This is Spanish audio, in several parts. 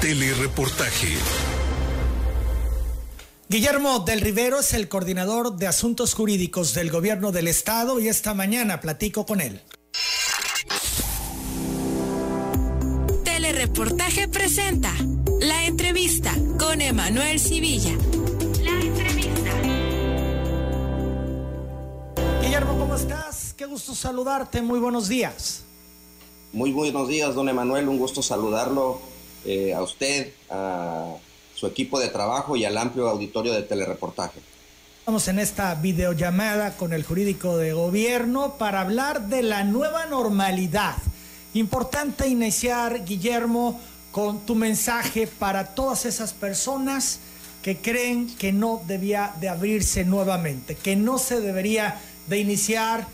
Telereportaje. Guillermo del Rivero es el coordinador de asuntos jurídicos del gobierno del estado y esta mañana platico con él. Telereportaje presenta la entrevista con Emanuel Civilla. La entrevista. Guillermo, ¿cómo estás? Qué gusto saludarte. Muy buenos días. Muy buenos días, don Emanuel. Un gusto saludarlo eh, a usted, a su equipo de trabajo y al amplio auditorio de telereportaje. Estamos en esta videollamada con el jurídico de gobierno para hablar de la nueva normalidad. Importante iniciar, Guillermo, con tu mensaje para todas esas personas que creen que no debía de abrirse nuevamente, que no se debería de iniciar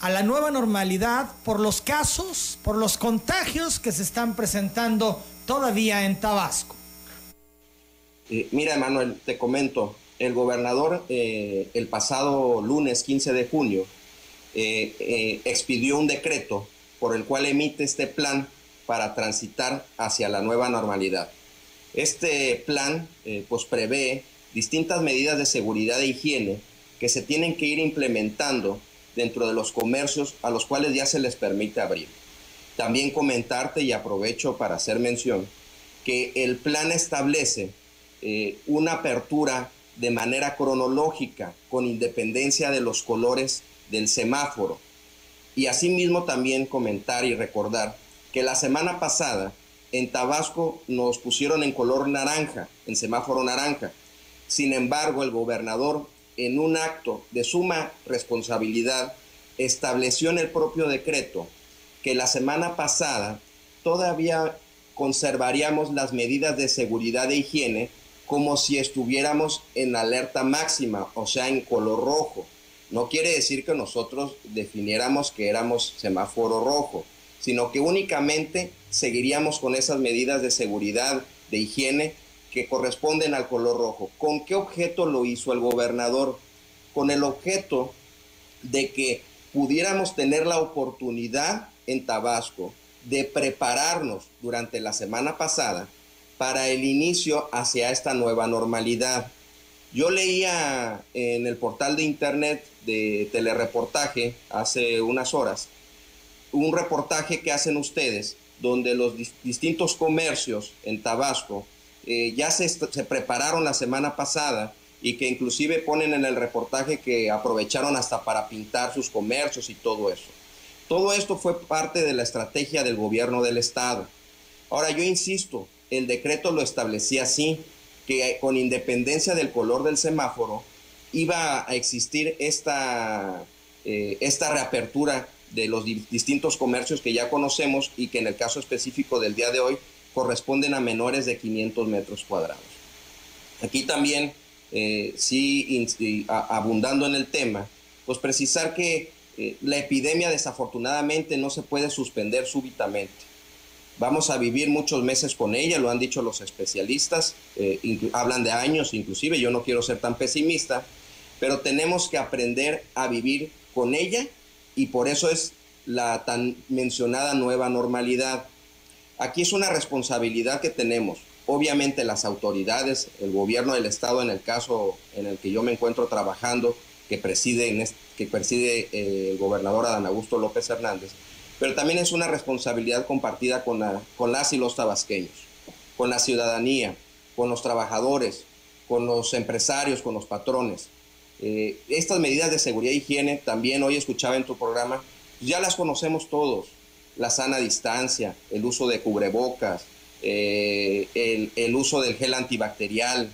a la nueva normalidad por los casos, por los contagios que se están presentando todavía en Tabasco. Eh, mira, Manuel, te comento, el gobernador eh, el pasado lunes 15 de junio eh, expidió un decreto por el cual emite este plan para transitar hacia la nueva normalidad. Este plan pues prevé distintas medidas de seguridad e higiene que se tienen que ir implementando dentro de los comercios a los cuales ya se les permite abrir. También comentarte y aprovecho para hacer mención que el plan establece eh, una apertura de manera cronológica con independencia de los colores del semáforo. Y asimismo también comentar y recordar que la semana pasada en Tabasco nos pusieron en color naranja, en semáforo naranja. Sin embargo, el gobernador, en un acto de suma responsabilidad, estableció en el propio decreto que la semana pasada todavía conservaríamos las medidas de seguridad e higiene como si estuviéramos en alerta máxima, o sea, en color rojo. No quiere decir que nosotros definiéramos que éramos semáforo rojo, sino que únicamente seguiríamos con esas medidas de seguridad, de higiene, corresponden al color rojo. ¿Con qué objeto lo hizo el gobernador? Con el objeto de que pudiéramos tener la oportunidad en Tabasco de prepararnos durante la semana pasada para el inicio hacia esta nueva normalidad. Yo leía en el portal de internet de telereportaje hace unas horas un reportaje que hacen ustedes donde los distintos comercios en Tabasco eh, ya se, prepararon la semana pasada y que inclusive ponen en el reportaje que aprovecharon hasta para pintar sus comercios y todo eso. Todo esto fue parte de la estrategia del gobierno del estado. Ahora yo insisto, el decreto lo establecía así, que con independencia del color del semáforo iba a existir esta, eh, esta reapertura de los distintos comercios que ya conocemos y que en el caso específico del día de hoy corresponden a menores de 500 metros cuadrados. Aquí también, eh, sí, abundando en el tema, pues precisar que eh, la epidemia desafortunadamente no se puede suspender súbitamente. Vamos a vivir muchos meses con ella, lo han dicho los especialistas, eh, hablan de años inclusive, yo no quiero ser tan pesimista, pero tenemos que aprender a vivir con ella y por eso es la tan mencionada nueva normalidad. Aquí es una responsabilidad que tenemos. Obviamente las autoridades, el gobierno del estado en el caso en el que yo me encuentro trabajando, que preside, que preside eh, el gobernador Adán Augusto López Hernández, pero también es una responsabilidad compartida con, la, con las y los tabasqueños, con la ciudadanía, con los trabajadores, con los empresarios, con los patrones. Eh, estas medidas de seguridad e higiene, también hoy escuchaba en tu programa, ya las conocemos todos. La sana distancia, el uso de cubrebocas, eh, el, uso del gel antibacterial,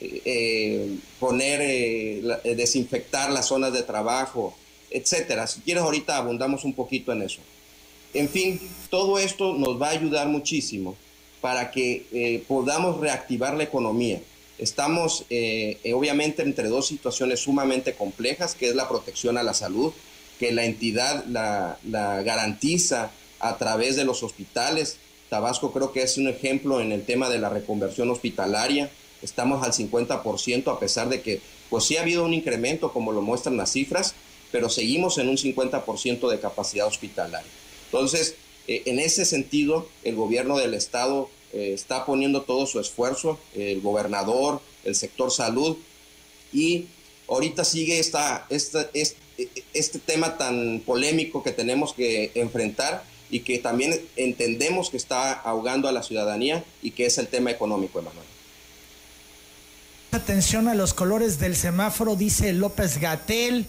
eh, poner, desinfectar las zonas de trabajo, etcétera. Si quieres, ahorita abundamos un poquito en eso. En fin, todo esto nos va a ayudar muchísimo para que eh, podamos reactivar la economía. Estamos eh, eh, obviamente entre dos situaciones sumamente complejas, que es la protección a la salud, que la entidad la garantiza a través de los hospitales. Tabasco creo que es un ejemplo en el tema de la reconversión hospitalaria. Estamos al 50% a pesar de que pues sí ha habido un incremento como lo muestran las cifras, pero seguimos en un 50% de capacidad hospitalaria. Entonces, eh, en ese sentido, el gobierno del Estado eh, está poniendo todo su esfuerzo, el gobernador, el sector salud, y ahorita sigue esta, esta, este, este tema tan polémico que tenemos que enfrentar y que también entendemos que está ahogando a la ciudadanía y que es el tema económico, Emanuel. Atención a los colores del semáforo, dice López Gatel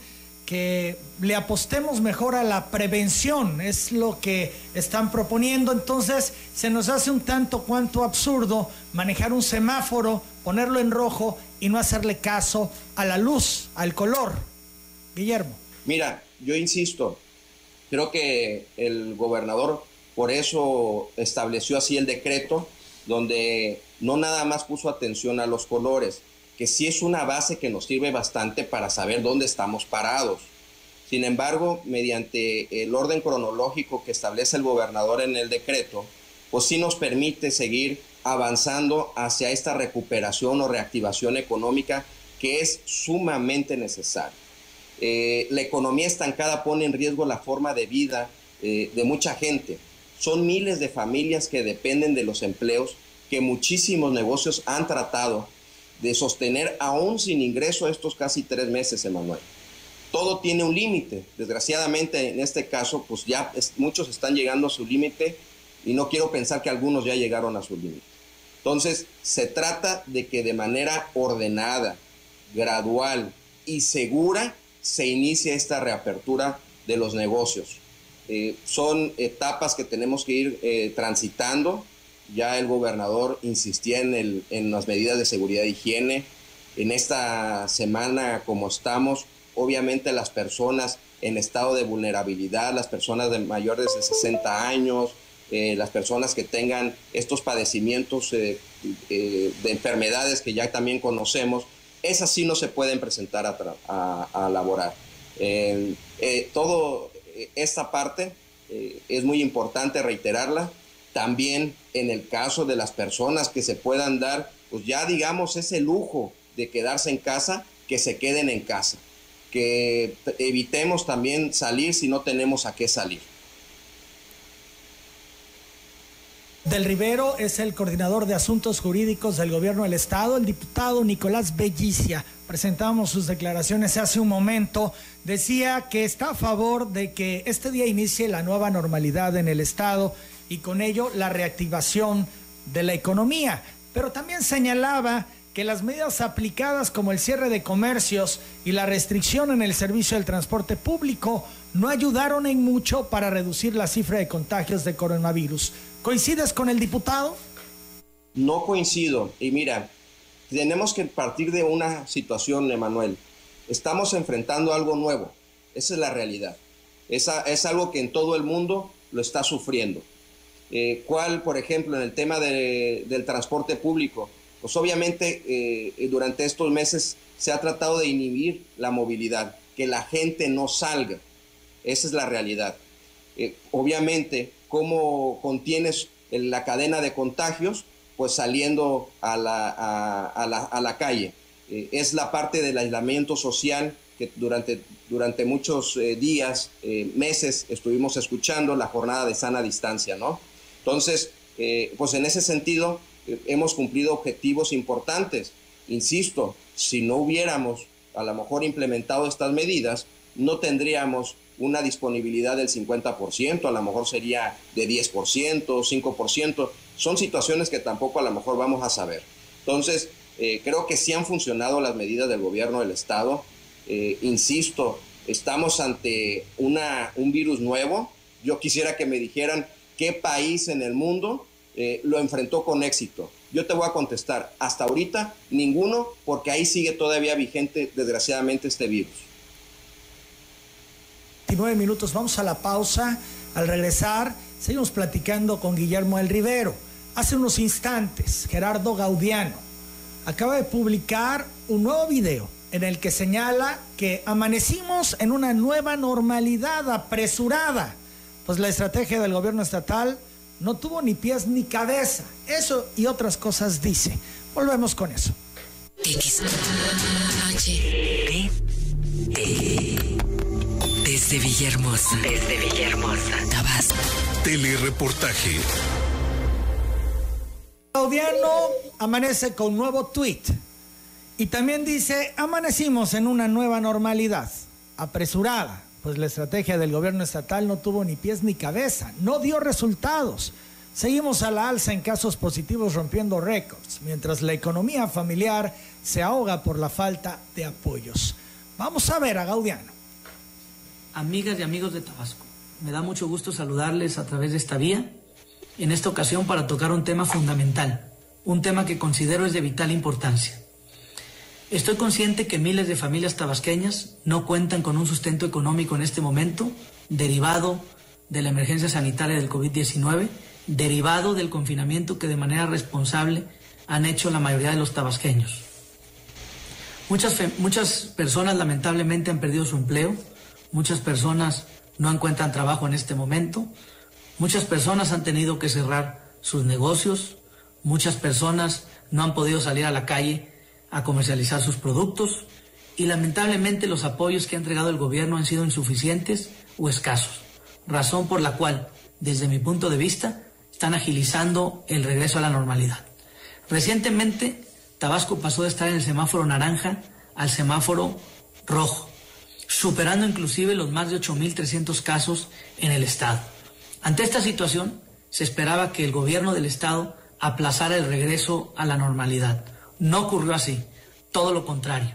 que le apostemos mejor a la prevención, es lo que están proponiendo. Entonces se nos hace un tanto cuanto absurdo manejar un semáforo, ponerlo en rojo y no hacerle caso a la luz, al color. Guillermo. Mira, yo insisto, creo que el gobernador por eso estableció así el decreto, donde no nada más puso atención a los colores, que sí es una base que nos sirve bastante para saber dónde estamos parados. Sin embargo, mediante el orden cronológico que establece el gobernador en el decreto, pues sí nos permite seguir avanzando hacia esta recuperación o reactivación económica que es sumamente necesaria. Eh, la economía estancada pone en riesgo la forma de vida eh, de mucha gente. Son miles de familias que dependen de los empleos que muchísimos negocios han tratado de sostener aún sin ingreso estos casi tres meses, Emanuel. Todo tiene un límite. Desgraciadamente, en este caso, pues ya muchos están llegando a su límite y no quiero pensar que algunos ya llegaron a su límite. Entonces, se trata de que de manera ordenada, gradual y segura se inicie esta reapertura de los negocios. Eh, son etapas que tenemos que ir eh, transitando ya el gobernador insistía en, el, en las medidas de seguridad e higiene. En esta semana, como estamos, obviamente las personas en estado de vulnerabilidad, las personas de mayores de 60 años, eh, las personas que tengan estos padecimientos de enfermedades que ya también conocemos, esas sí no se pueden presentar a, laborar. todo esta parte es muy importante reiterarla, también en el caso de las personas que se puedan dar, pues ya digamos ese lujo de quedarse en casa, que se queden en casa, que evitemos también salir si no tenemos a qué salir. Del Rivero es el coordinador de asuntos jurídicos del gobierno del estado, el diputado Nicolás Bellicia. Presentamos sus declaraciones hace un momento. Decía que está a favor de que este día inicie la nueva normalidad en el estado y con ello la reactivación de la economía. Pero también señalaba que las medidas aplicadas como el cierre de comercios y la restricción en el servicio del transporte público no ayudaron en mucho para reducir la cifra de contagios de coronavirus. ¿Coincides con el diputado? No coincido. Y mira, tenemos que partir de una situación, Emanuel. Estamos enfrentando algo nuevo. Esa es la realidad. Esa, es algo que en todo el mundo lo está sufriendo. Eh, ¿Cuál, por ejemplo, en el tema del transporte público? Pues obviamente eh, durante estos meses se ha tratado de inhibir la movilidad, que la gente no salga. Esa es la realidad. Eh, obviamente, ¿cómo contienes la cadena de contagios? Pues saliendo a la, a la calle. es la parte del aislamiento social que durante, durante muchos días, meses, estuvimos escuchando la jornada de sana distancia, ¿no? Entonces, eh, pues en ese sentido eh, hemos cumplido objetivos importantes. Insisto, si no hubiéramos a lo mejor implementado estas medidas, no tendríamos una disponibilidad del 50%, a lo mejor sería de 10%, 5%. Son situaciones que tampoco a lo mejor vamos a saber. Entonces, eh, creo que sí han funcionado las medidas del gobierno del Estado. insisto, estamos ante una, un virus nuevo. Yo quisiera que me dijeran ¿Qué país en el mundo eh, lo enfrentó con éxito? Yo te voy a contestar, hasta ahorita ninguno, porque ahí sigue todavía vigente, desgraciadamente, este virus. 19 minutos, vamos a la pausa. Al regresar, seguimos platicando con Guillermo El Rivero. Hace unos instantes, Gerardo Gaudiano acaba de publicar un nuevo video en el que señala que amanecimos en una nueva normalidad apresurada pues la estrategia del gobierno estatal no tuvo ni pies ni cabeza. Eso y otras cosas dice. Volvemos con eso. Desde Villahermosa. Desde Villahermosa. Tabasco. Telereportaje. Gaudiano amanece con un nuevo tweet y también dice, amanecimos en una nueva normalidad, apresurada, pues la estrategia del gobierno estatal no tuvo ni pies ni cabeza, no dio resultados. Seguimos a la alza en casos positivos rompiendo récords, mientras la economía familiar se ahoga por la falta de apoyos. Vamos a ver a Gaudiano. Amigas y amigos de Tabasco, me da mucho gusto saludarles a través de esta vía, en esta ocasión para tocar un tema fundamental, un tema que considero es de vital importancia. Estoy consciente que miles de familias tabasqueñas no cuentan con un sustento económico en este momento, derivado de la emergencia sanitaria del COVID-19, derivado del confinamiento que de manera responsable han hecho la mayoría de los tabasqueños. Muchas, muchas personas lamentablemente han perdido su empleo, muchas personas no encuentran trabajo en este momento, muchas personas han tenido que cerrar sus negocios, muchas personas no han podido salir a la calle a comercializar sus productos. Y lamentablemente los apoyos que ha entregado el gobierno han sido insuficientes o escasos, razón por la cual, desde mi punto de vista, están agilizando el regreso a la normalidad. Recientemente, Tabasco pasó de estar en el semáforo naranja al semáforo rojo, superando inclusive los más de 8.300 casos en el estado. Ante esta situación, se esperaba que el gobierno del estado aplazara el regreso a la normalidad. No ocurrió así, todo lo contrario.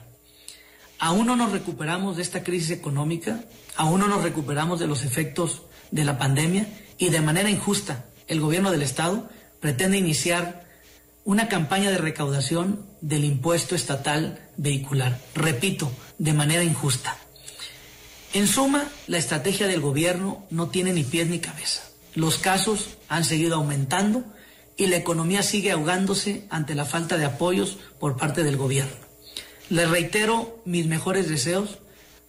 Aún no nos recuperamos de esta crisis económica, aún no nos recuperamos de los efectos de la pandemia y de manera injusta el gobierno del Estado pretende iniciar una campaña de recaudación del impuesto estatal vehicular. Repito, de manera injusta. En suma, la estrategia del gobierno no tiene ni pies ni cabeza. Los casos han seguido aumentando y la economía sigue ahogándose ante la falta de apoyos por parte del gobierno. Les reitero mis mejores deseos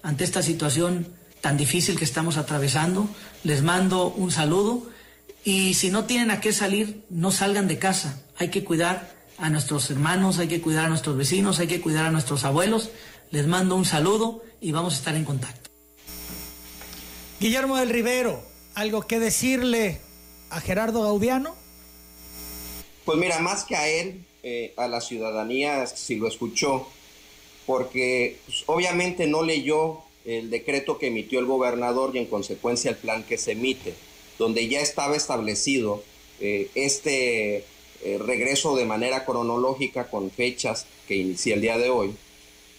ante esta situación tan difícil que estamos atravesando. Les mando un saludo y si no tienen a qué salir, no salgan de casa. Hay que cuidar a nuestros hermanos, hay que cuidar a nuestros vecinos, hay que cuidar a nuestros abuelos. Les mando un saludo y vamos a estar en contacto. Guillermo del Rivero, ¿algo que decirle a Gerardo Gaudiano? Pues mira, más que a él, eh, a la ciudadanía si lo escuchó, porque pues, obviamente no leyó el decreto que emitió el gobernador y en consecuencia el plan que se emite, donde ya estaba establecido eh, este eh, regreso de manera cronológica con fechas que inicia el día de hoy,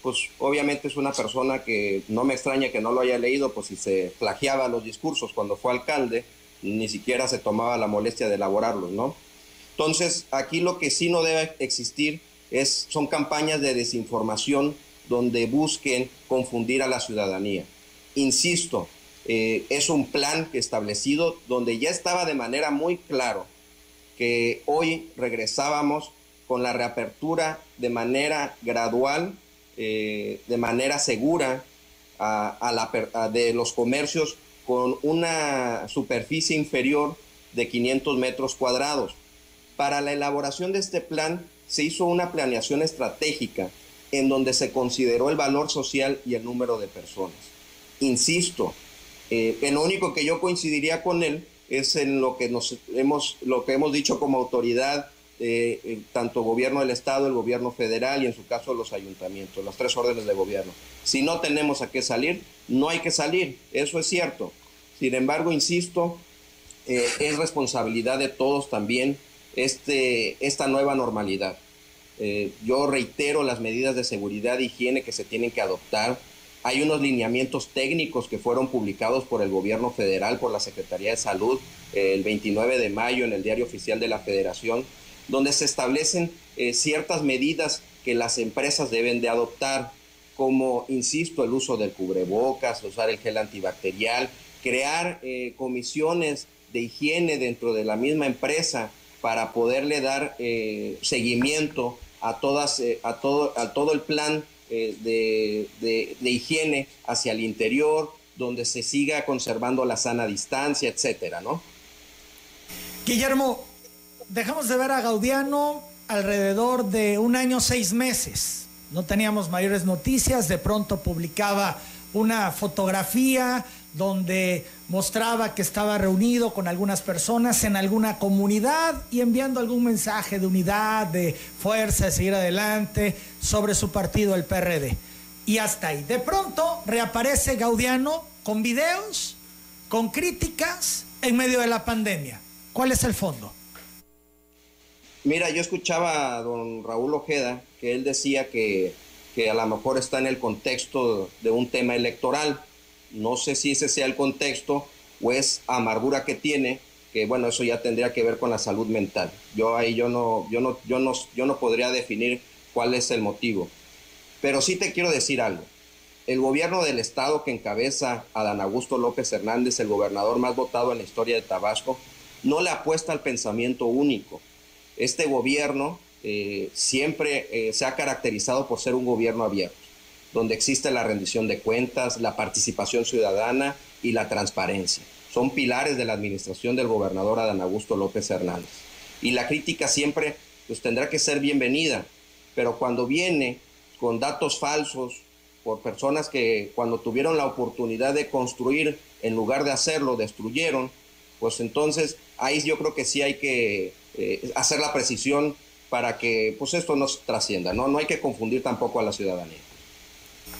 pues obviamente es una persona que no me extraña que no lo haya leído, pues si se plagiaba los discursos cuando fue alcalde, ni siquiera se tomaba la molestia de elaborarlos, ¿no? Entonces, aquí lo que sí no debe existir es, son campañas de desinformación donde busquen confundir a la ciudadanía. Insisto, eh, es un plan establecido donde ya estaba de manera muy claro que hoy regresábamos con la reapertura de manera gradual, eh, de manera segura a, de los comercios con una superficie inferior de 500 metros cuadrados. Para la elaboración de este plan se hizo una planeación estratégica en donde se consideró el valor social y el número de personas. Insisto, eh, en lo único que yo coincidiría con él es en lo que, nos hemos, lo que hemos dicho como autoridad, eh, tanto gobierno del Estado, el gobierno federal y en su caso los ayuntamientos, las tres órdenes de gobierno. Si no tenemos a qué salir, no hay que salir, eso es cierto. Sin embargo, insisto, eh, es responsabilidad de todos también este, esta nueva normalidad. Eh, yo reitero las medidas de seguridad e higiene que se tienen que adoptar. Hay unos lineamientos técnicos que fueron publicados por el gobierno federal, por la Secretaría de Salud, eh, el 29 de mayo en el Diario Oficial de la Federación, donde se establecen eh, ciertas medidas que las empresas deben de adoptar, como, insisto, el uso del cubrebocas, usar el gel antibacterial, crear comisiones de higiene dentro de la misma empresa para poderle dar eh, seguimiento a, todas, eh, a, todo, todo el plan eh, de, de, higiene hacia el interior, donde se siga conservando la sana distancia, etcétera, ¿no? Guillermo, dejamos de ver a Gaudiano alrededor de un año, seis meses. No teníamos mayores noticias, de pronto publicaba una fotografía donde mostraba que estaba reunido con algunas personas en alguna comunidad y enviando algún mensaje de unidad, de fuerza, de seguir adelante sobre su partido, el PRD. Y hasta ahí. De pronto reaparece Gaudiano con videos, con críticas en medio de la pandemia. ¿Cuál es el fondo? Mira, yo escuchaba a don Raúl Ojeda que él decía que, que a lo mejor está en el contexto de un tema electoral no sé si ese sea el contexto o es amargura que tiene, que bueno, eso ya tendría que ver con la salud mental. Yo ahí yo no, yo no, yo no, yo no podría definir cuál es el motivo. Pero sí te quiero decir algo. El gobierno del estado que encabeza Adán Augusto López Hernández, el gobernador más votado en la historia de Tabasco, no le apuesta al pensamiento único. Este gobierno eh, siempre eh, se ha caracterizado por ser un gobierno abierto donde existe la rendición de cuentas, la participación ciudadana y la transparencia. Son pilares de la administración del gobernador Adán Augusto López Hernández. Y la crítica siempre pues, tendrá que ser bienvenida, pero cuando viene con datos falsos por personas que cuando tuvieron la oportunidad de construir, en lugar de hacerlo, destruyeron, pues entonces ahí yo creo que sí hay que eh, hacer la precisión para que pues esto no trascienda, ¿no? No hay que confundir tampoco a la ciudadanía.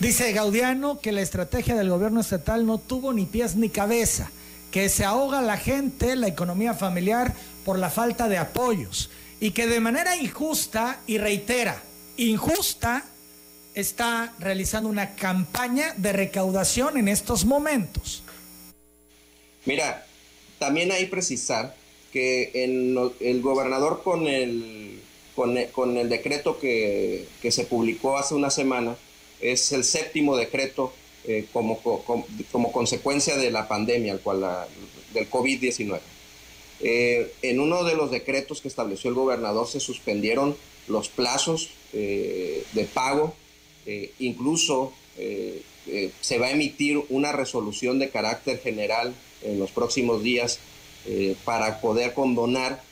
Dice Gaudiano que la estrategia del gobierno estatal no tuvo ni pies ni cabeza, que se ahoga la gente, la economía familiar, por la falta de apoyos y que de manera injusta, y reitera, injusta, está realizando una campaña de recaudación en estos momentos. Mira, también hay que precisar que el gobernador con el, con el, decreto que, que se publicó hace una semana, es el séptimo decreto eh, como, como, consecuencia de la pandemia, el cual del COVID-19. Eh, en uno de los decretos que estableció el gobernador se suspendieron los plazos eh, de pago, incluso se va a emitir una resolución de carácter general en los próximos días para poder condonar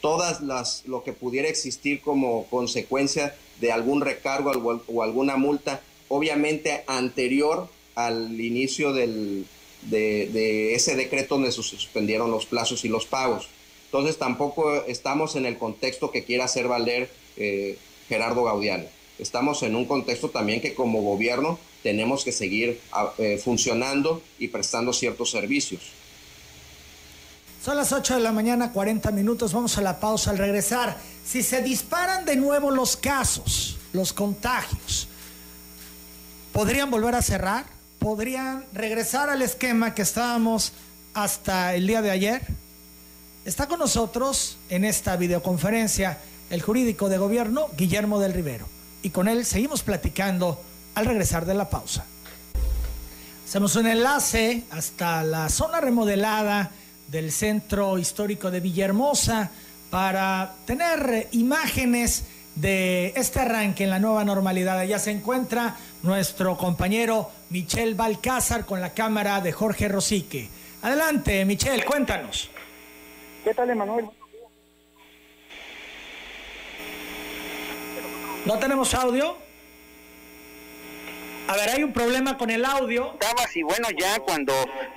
todas las lo que pudiera existir como consecuencia de algún recargo o alguna multa, obviamente anterior al inicio del, de, ese decreto donde se suspendieron los plazos y los pagos. Entonces tampoco estamos en el contexto que quiera hacer valer eh, Gerardo Gaudiano. Estamos en un contexto también que como gobierno tenemos que seguir ah, eh, funcionando y prestando ciertos servicios. Son las 8 de la mañana, 40 minutos. Vamos a la pausa al regresar. Si se disparan de nuevo los casos, los contagios, ¿podrían volver a cerrar? ¿Podrían regresar al esquema que estábamos hasta el día de ayer? Está con nosotros en esta videoconferencia el jurídico de gobierno Guillermo del Rivero. Y con él seguimos platicando al regresar de la pausa. Hacemos un enlace hasta la zona remodelada del Centro Histórico de Villahermosa para tener imágenes de este arranque en la nueva normalidad. Allá se encuentra nuestro compañero Michel Balcázar con la cámara de Jorge Rosique. Adelante, Michel, cuéntanos. ¿Qué tal, Emanuel? ¿No tenemos audio? A ver, hay un problema con el audio. Estabas y bueno, ya cuando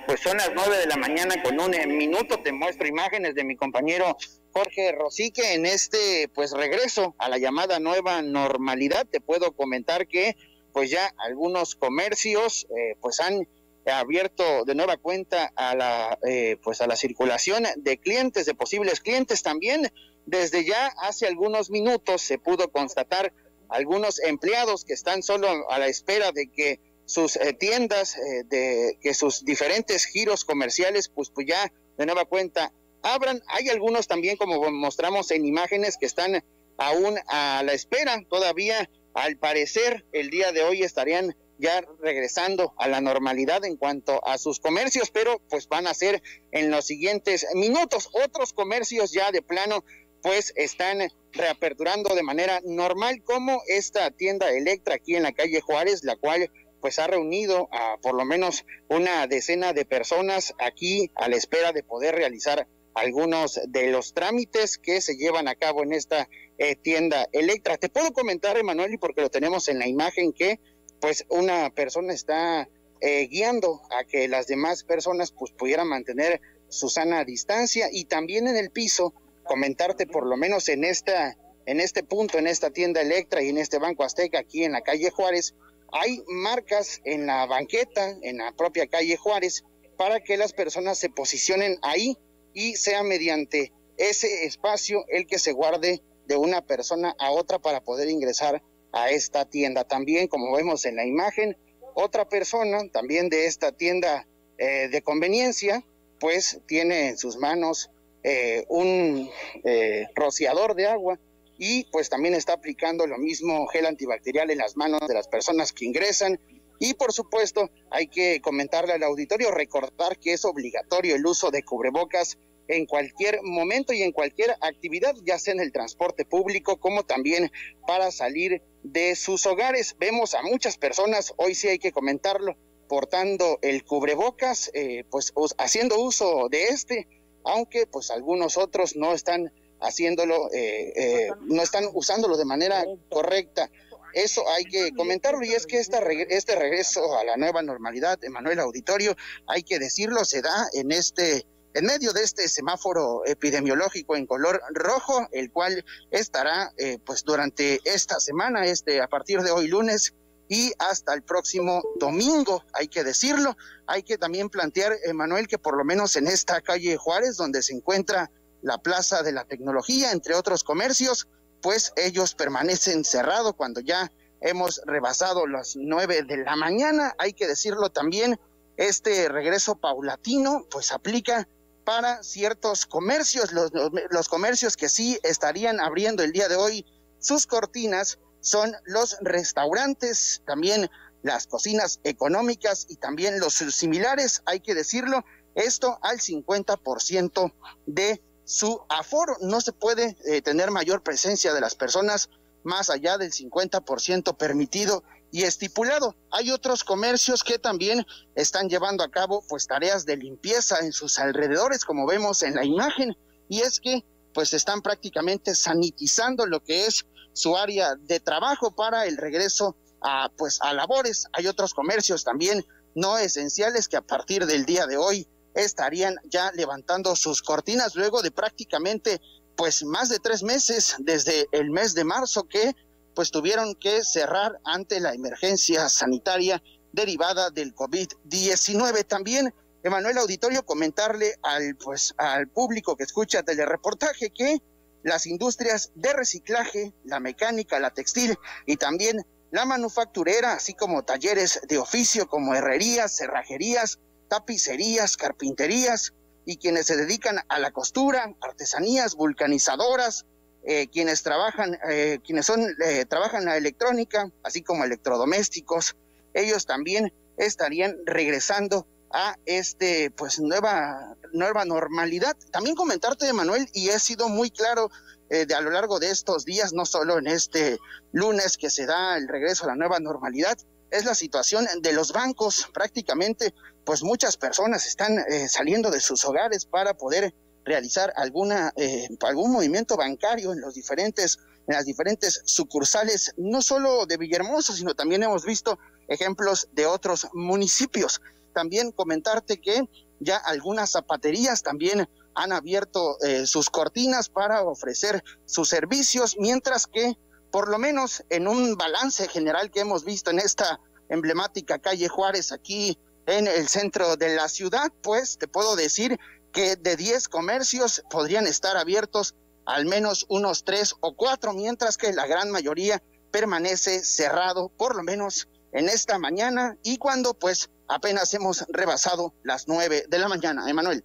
pues son las nueve de la mañana con un minuto te muestro imágenes de mi compañero Jorge Rosique en este pues regreso a la llamada nueva normalidad. Te puedo comentar que pues ya algunos comercios eh, pues han abierto de nueva cuenta a la eh, pues a la circulación de clientes, de posibles clientes también. Desde ya hace algunos minutos se pudo constatar algunos empleados que están solo a la espera de que sus eh, tiendas, eh, de que sus diferentes giros comerciales, pues, pues ya de nueva cuenta abran. Hay algunos también, como mostramos en imágenes, que están aún a la espera. Todavía, al parecer, el día de hoy estarían ya regresando a la normalidad en cuanto a sus comercios, pero pues van a ser en los siguientes minutos. Otros comercios ya de plano pues están reaperturando de manera normal como esta tienda Electra aquí en la calle Juárez, la cual pues ha reunido a por lo menos una decena de personas aquí a la espera de poder realizar algunos de los trámites que se llevan a cabo en esta eh, tienda Electra. Te puedo comentar, Emanuel, y porque lo tenemos en la imagen, que pues una persona está eh, guiando a que las demás personas pues pudieran mantener su sana distancia y también en el piso comentarte por lo menos en esta en este punto en esta tienda Electra y en este Banco Azteca aquí en la calle Juárez hay marcas en la banqueta en la propia calle Juárez para que las personas se posicionen ahí y sea mediante ese espacio el que se guarde de una persona a otra para poder ingresar a esta tienda. También, como vemos en la imagen, otra persona también de esta tienda eh, de conveniencia, pues tiene en sus manos eh, un eh, rociador de agua y pues también está aplicando lo mismo gel antibacterial en las manos de las personas que ingresan. Y por supuesto, hay que comentarle al auditorio, recordar que es obligatorio el uso de cubrebocas en cualquier momento y en cualquier actividad, ya sea en el transporte público como también para salir de sus hogares. Vemos a muchas personas, hoy sí hay que comentarlo, portando el cubrebocas, eh, pues haciendo uso de este, aunque pues algunos otros no están haciéndolo, eh, eh, no están usándolo de manera correcta. Eso hay que comentarlo y es que esta este regreso a la nueva normalidad, Emanuel Auditorio, hay que decirlo, se da en este en medio de este semáforo epidemiológico en color rojo, el cual estará eh, pues durante esta semana, este a partir de hoy lunes y hasta el próximo domingo, hay que decirlo. Hay que también plantear, Emanuel, que por lo menos en esta calle Juárez, donde se encuentra la Plaza de la Tecnología, entre otros comercios, pues ellos permanecen cerrados cuando ya hemos rebasado las nueve de la mañana. Hay que decirlo también, este regreso paulatino, pues aplica para ciertos comercios, los, los, comercios que sí estarían abriendo el día de hoy sus cortinas son los restaurantes, también las cocinas económicas y también los similares, hay que decirlo, esto al 50% de su aforo. No se puede eh, tener mayor presencia de las personas más allá del 50% permitido y estipulado. Hay otros comercios que también están llevando a cabo pues tareas de limpieza en sus alrededores, como vemos en la imagen, y es que pues están prácticamente sanitizando lo que es su área de trabajo para el regreso a pues a labores. Hay otros comercios también no esenciales que a partir del día de hoy estarían ya levantando sus cortinas luego de prácticamente pues más de tres meses desde el mes de marzo que pues tuvieron que cerrar ante la emergencia sanitaria derivada del COVID-19. También, Emanuel Auditorio, comentarle al, pues, al público que escucha telereportaje que las industrias de reciclaje, la mecánica, la textil y también la manufacturera, así como talleres de oficio como herrerías, cerrajerías, tapicerías, carpinterías y quienes se dedican a la costura, artesanías, vulcanizadoras, eh, quienes trabajan, eh, quienes son, eh, trabajan la electrónica, así como electrodomésticos, ellos también estarían regresando a este, pues, nueva, nueva normalidad. También comentarte, Manuel, y he sido muy claro de a lo largo de estos días, no solo en este lunes que se da el regreso a la nueva normalidad, es la situación de los bancos. Prácticamente, pues muchas personas están saliendo de sus hogares para poder realizar alguna eh, algún movimiento bancario en los diferentes en las diferentes sucursales no solo de Villahermosa sino también hemos visto ejemplos de otros municipios también comentarte que ya algunas zapaterías también han abierto eh, sus cortinas para ofrecer sus servicios mientras que por lo menos en un balance general que hemos visto en esta emblemática calle Juárez aquí en el centro de la ciudad, pues te puedo decir que de 10 comercios podrían estar abiertos al menos unos 3 o 4, mientras que la gran mayoría permanece cerrado, por lo menos en esta mañana. Y cuando pues apenas hemos rebasado las 9 de la mañana. Emanuel.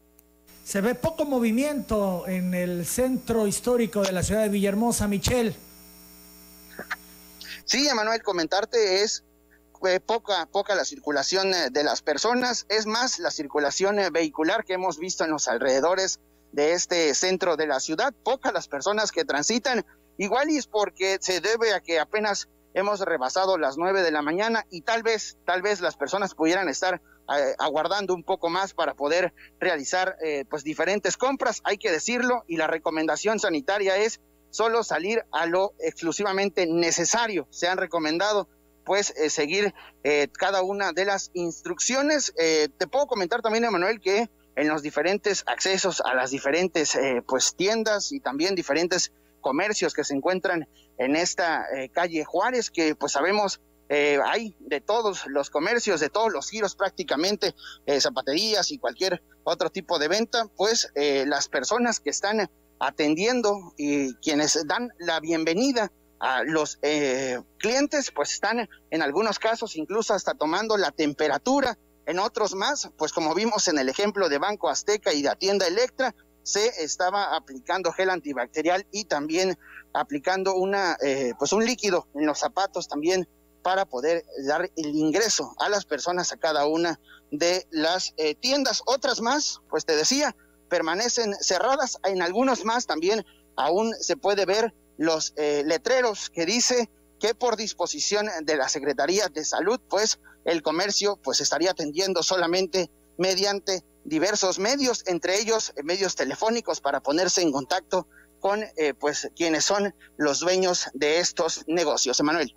Se ve poco movimiento en el centro histórico de la ciudad de Villahermosa, Michelle. Sí, Emanuel, comentarte es eh, poca, poca la circulación eh, de las personas, es más la circulación eh, vehicular que hemos visto en los alrededores de este centro de la ciudad, poca las personas que transitan, igual y es porque se debe a que apenas hemos rebasado las nueve de la mañana y tal vez, tal vez las personas pudieran estar aguardando un poco más para poder realizar pues diferentes compras, hay que decirlo, y la recomendación sanitaria es solo salir a lo exclusivamente necesario. Se han recomendado pues seguir cada una de las instrucciones. te puedo comentar también, Emanuel, que en los diferentes accesos a las diferentes pues tiendas y también diferentes comercios que se encuentran en esta calle Juárez, que pues sabemos eh, hay de todos los comercios, de todos los giros prácticamente, eh, zapaterías y cualquier otro tipo de venta, pues eh, las personas que están atendiendo y quienes dan la bienvenida a los clientes, pues están en algunos casos incluso hasta tomando la temperatura, en otros más, pues como vimos en el ejemplo de Banco Azteca y de Tienda Electra, se estaba aplicando gel antibacterial y también aplicando una, pues un líquido en los zapatos también para poder dar el ingreso a las personas a cada una de las eh, tiendas. Otras más, pues te decía, permanecen cerradas. En algunos más también aún se puede ver los eh, letreros que dice que por disposición de la Secretaría de Salud, pues el comercio pues estaría atendiendo solamente mediante diversos medios, entre ellos eh, medios telefónicos para ponerse en contacto con pues quienes son los dueños de estos negocios. Emanuel.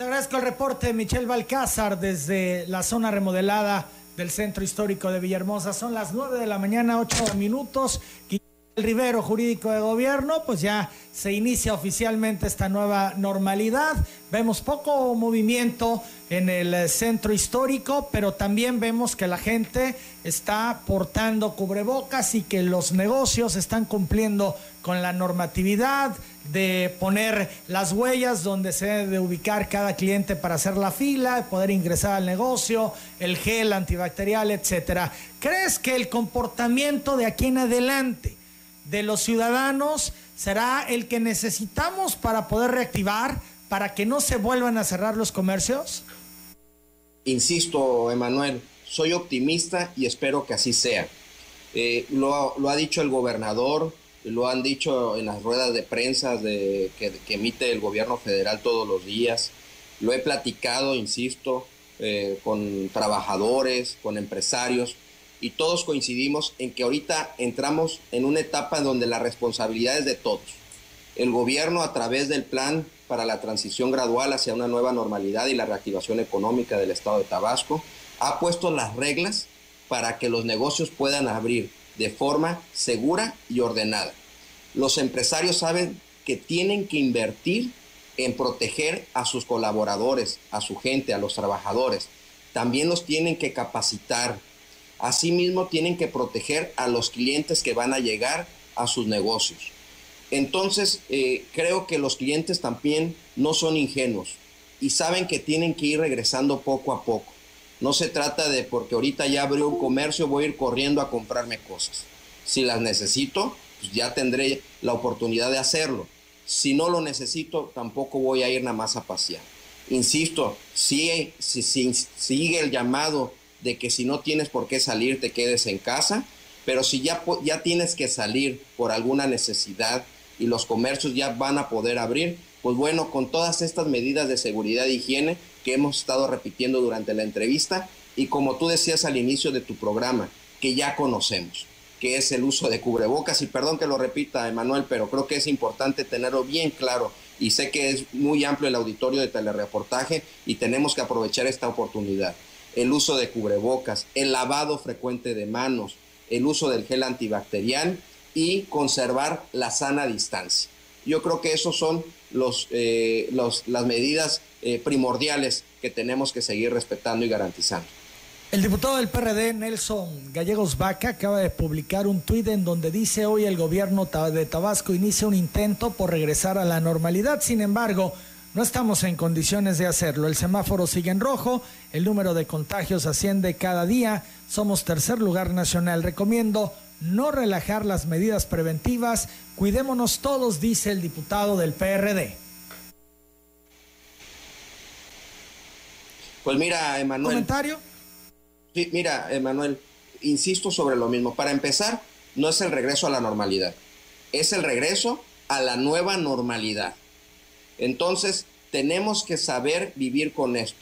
Te agradezco el reporte, Michelle Balcázar, desde la zona remodelada del Centro Histórico de Villahermosa. Son las 9 de la mañana, 8 minutos. Rivero Jurídico de Gobierno, pues ya se inicia oficialmente esta nueva normalidad. Vemos poco movimiento en el centro histórico, pero también vemos que la gente está portando cubrebocas y que los negocios están cumpliendo con la normatividad de poner las huellas donde se debe ubicar cada cliente para hacer la fila, poder ingresar al negocio, el gel antibacterial, etcétera. ¿Crees que el comportamiento de aquí en adelante de los ciudadanos será el que necesitamos para poder reactivar, para que no se vuelvan a cerrar los comercios? Insisto, Emanuel, soy optimista y espero que así sea. Eh, lo, lo, ha dicho el gobernador, lo han dicho en las ruedas de prensa de, que, emite el gobierno federal todos los días. Lo he platicado, insisto, eh, con trabajadores, con empresarios, y todos coincidimos en que ahorita entramos en una etapa donde la responsabilidad es de todos. El gobierno a través del plan para la transición gradual hacia una nueva normalidad y la reactivación económica del estado de Tabasco ha puesto las reglas para que los negocios puedan abrir de forma segura y ordenada. Los empresarios saben que tienen que invertir en proteger a sus colaboradores, a su gente, a los trabajadores. También los tienen que capacitar. Asimismo, tienen que proteger a los clientes que van a llegar a sus negocios. Entonces, eh, creo que los clientes también no son ingenuos y saben que tienen que ir regresando poco a poco. No se trata de porque ahorita ya abrió un comercio, voy a ir corriendo a comprarme cosas. Si las necesito, pues ya tendré la oportunidad de hacerlo. Si no lo necesito, tampoco voy a ir nada más a pasear. Insisto, si, si, si, sigue el llamado de que si no tienes por qué salir, te quedes en casa, pero si ya, ya tienes que salir por alguna necesidad y los comercios ya van a poder abrir, pues bueno, con todas estas medidas de seguridad e higiene, que hemos estado repitiendo durante la entrevista y como tú decías al inicio de tu programa, que ya conocemos, que es el uso de cubrebocas. Y perdón que lo repita, Emanuel, pero creo que es importante tenerlo bien claro y sé que es muy amplio el auditorio de telereportaje y tenemos que aprovechar esta oportunidad. El uso de cubrebocas, el lavado frecuente de manos, el uso del gel antibacterial y conservar la sana distancia. Yo creo que esos son los, eh, las medidas eh, primordiales que tenemos que seguir respetando y garantizando. El diputado del PRD, Nelson Gallegos Vaca, acaba de publicar un tuit en donde dice hoy el gobierno de Tabasco inicia un intento por regresar a la normalidad. Sin embargo, no estamos en condiciones de hacerlo. El semáforo sigue en rojo, el número de contagios asciende cada día, somos tercer lugar nacional. Recomiendo no relajar las medidas preventivas, cuidémonos todos, dice el diputado del PRD. Pues mira, Emanuel. ¿Comentario? Sí, mira, Emanuel, insisto sobre lo mismo. Para empezar, no es el regreso a la normalidad, es el regreso a la nueva normalidad. Entonces, tenemos que saber vivir con esto.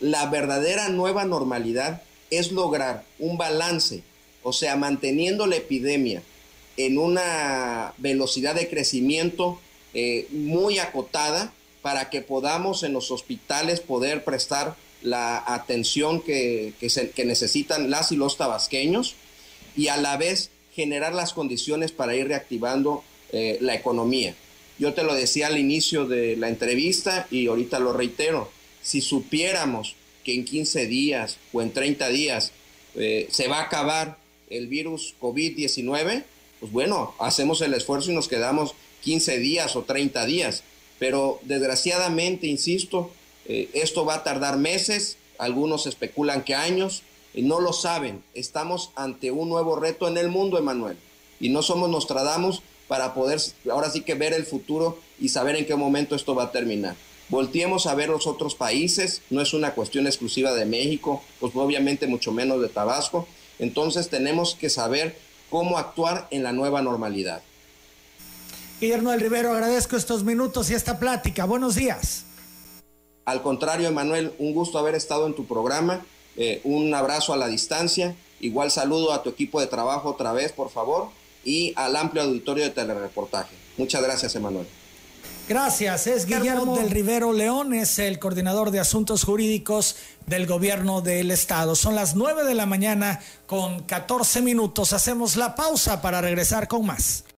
La verdadera nueva normalidad es lograr un balance, o sea, manteniendo la epidemia en una velocidad de crecimiento eh, muy acotada, para que podamos en los hospitales poder prestar la atención que, necesitan las y los tabasqueños y a la vez generar las condiciones para ir reactivando eh, la economía. Yo te lo decía al inicio de la entrevista y ahorita lo reitero, si supiéramos que en 15 días o en 30 días eh, se va a acabar el virus COVID-19, pues bueno, hacemos el esfuerzo y nos quedamos 15 días o 30 días. Pero desgraciadamente, insisto, eh, esto va a tardar meses, algunos especulan que años, y no lo saben. Estamos ante un nuevo reto en el mundo, Emanuel, y no somos Nostradamus para poder ahora sí que ver el futuro y saber en qué momento esto va a terminar. Volteemos a ver los otros países, no es una cuestión exclusiva de México, pues obviamente mucho menos de Tabasco. Entonces tenemos que saber cómo actuar en la nueva normalidad. Guillermo del Rivero, agradezco estos minutos y esta plática. Buenos días. Al contrario, Emanuel, un gusto haber estado en tu programa. Eh, un abrazo a la distancia. Igual saludo a tu equipo de trabajo otra vez, por favor, y al amplio auditorio de telereportaje. Muchas gracias, Emanuel. Gracias, es Guillermo del Rivero León, es el coordinador de asuntos jurídicos del gobierno del estado. Son las 9 de la mañana con 14 minutos. Hacemos la pausa para regresar con más.